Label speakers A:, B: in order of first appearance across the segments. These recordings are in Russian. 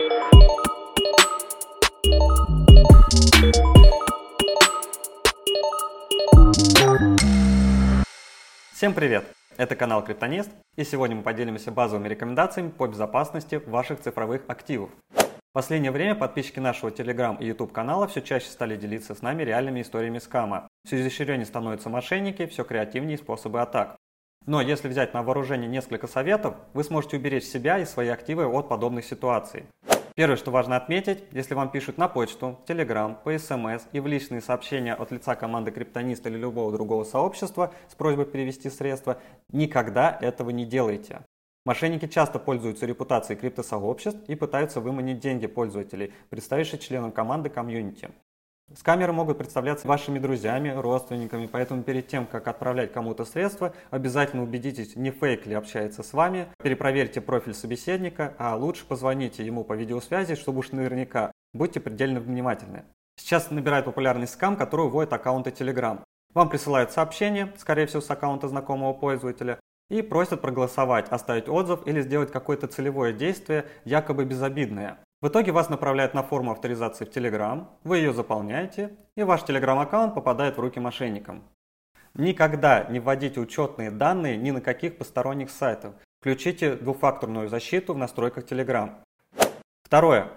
A: Всем привет! Это канал Криптонист, и сегодня мы поделимся базовыми рекомендациями по безопасности ваших цифровых активов. В последнее время подписчики нашего Telegram и YouTube канала все чаще стали делиться с нами реальными историями скама. Все изощреннее становятся мошенники, все креативнее способы атак. Но если взять на вооружение несколько советов, вы сможете уберечь себя и свои активы от подобных ситуаций. Первое, что важно отметить, если вам пишут на почту, Telegram, по СМС и в личные сообщения от лица команды Криптонист или любого другого сообщества с просьбой перевести средства, никогда этого не делайте. Мошенники часто пользуются репутацией криптосообществ и пытаются выманить деньги пользователей, представивших членам команды комьюнити. Скамеры могут представляться вашими друзьями, родственниками, поэтому перед тем, как отправлять кому-то средства, обязательно убедитесь, не фейк ли общается с вами, перепроверьте профиль собеседника, а лучше позвоните ему по видеосвязи, чтобы уж наверняка. Будьте предельно внимательны. Сейчас набирает популярность скам, который вводит аккаунты Telegram. Вам присылают сообщение, скорее всего с аккаунта знакомого пользователя, и просят проголосовать, оставить отзыв или сделать какое-то целевое действие, якобы безобидное. В итоге вас направляют на форму авторизации в Telegram, вы ее заполняете, и ваш Telegram аккаунт попадает в руки мошенникам. Никогда не вводите учетные данные ни на каких посторонних сайтах. Включите двухфакторную защиту в настройках Telegram. Второе.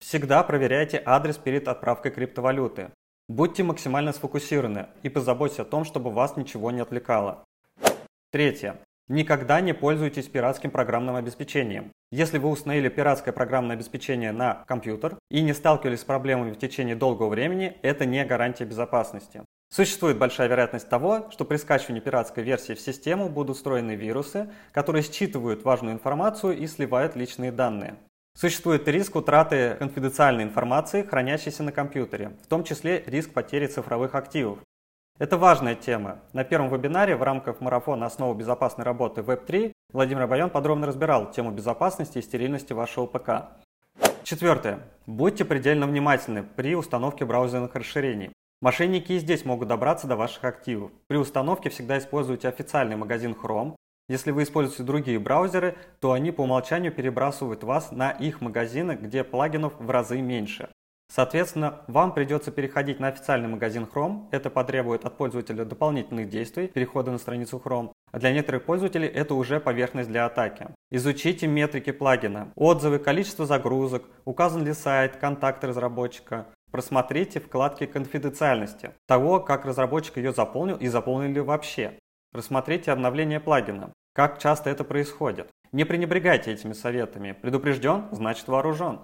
A: Всегда проверяйте адрес перед отправкой криптовалюты. Будьте максимально сфокусированы и позаботьтесь о том, чтобы вас ничего не отвлекало. Третье. Никогда не пользуйтесь пиратским программным обеспечением. Если вы установили пиратское программное обеспечение на компьютер и не сталкивались с проблемами в течение долгого времени, это не гарантия безопасности. Существует большая вероятность того, что при скачивании пиратской версии в систему будут встроены вирусы, которые считывают важную информацию и сливают личные данные. Существует риск утраты конфиденциальной информации, хранящейся на компьютере, в том числе риск потери цифровых активов. Это важная тема. На первом вебинаре в рамках марафона «Основы безопасной работы Web3» Владимир Байон подробно разбирал тему безопасности и стерильности вашего ПК. Четвертое. Будьте предельно внимательны при установке браузерных расширений. Мошенники и здесь могут добраться до ваших активов. При установке всегда используйте официальный магазин Chrome. Если вы используете другие браузеры, то они по умолчанию перебрасывают вас на их магазины, где плагинов в разы меньше. Соответственно, вам придется переходить на официальный магазин Chrome. Это потребует от пользователя дополнительных действий, перехода на страницу Chrome. А для некоторых пользователей это уже поверхность для атаки. Изучите метрики плагина, отзывы, количество загрузок, указан ли сайт, контакты разработчика. Просмотрите вкладки конфиденциальности, того, как разработчик ее заполнил и заполнил ли вообще. Рассмотрите обновление плагина, как часто это происходит. Не пренебрегайте этими советами. Предупрежден, значит вооружен.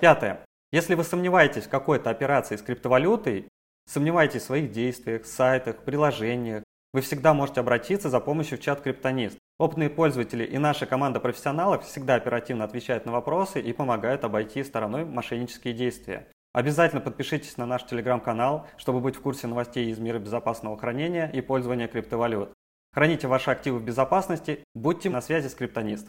A: Пятое. Если вы сомневаетесь в какой-то операции с криптовалютой, сомневаетесь в своих действиях, сайтах, приложениях, вы всегда можете обратиться за помощью в чат Криптонист. Опытные пользователи и наша команда профессионалов всегда оперативно отвечают на вопросы и помогают обойти стороной мошеннические действия. Обязательно подпишитесь на наш телеграм-канал, чтобы быть в курсе новостей из мира безопасного хранения и пользования криптовалют. Храните ваши активы в безопасности, будьте на связи с Криптонист.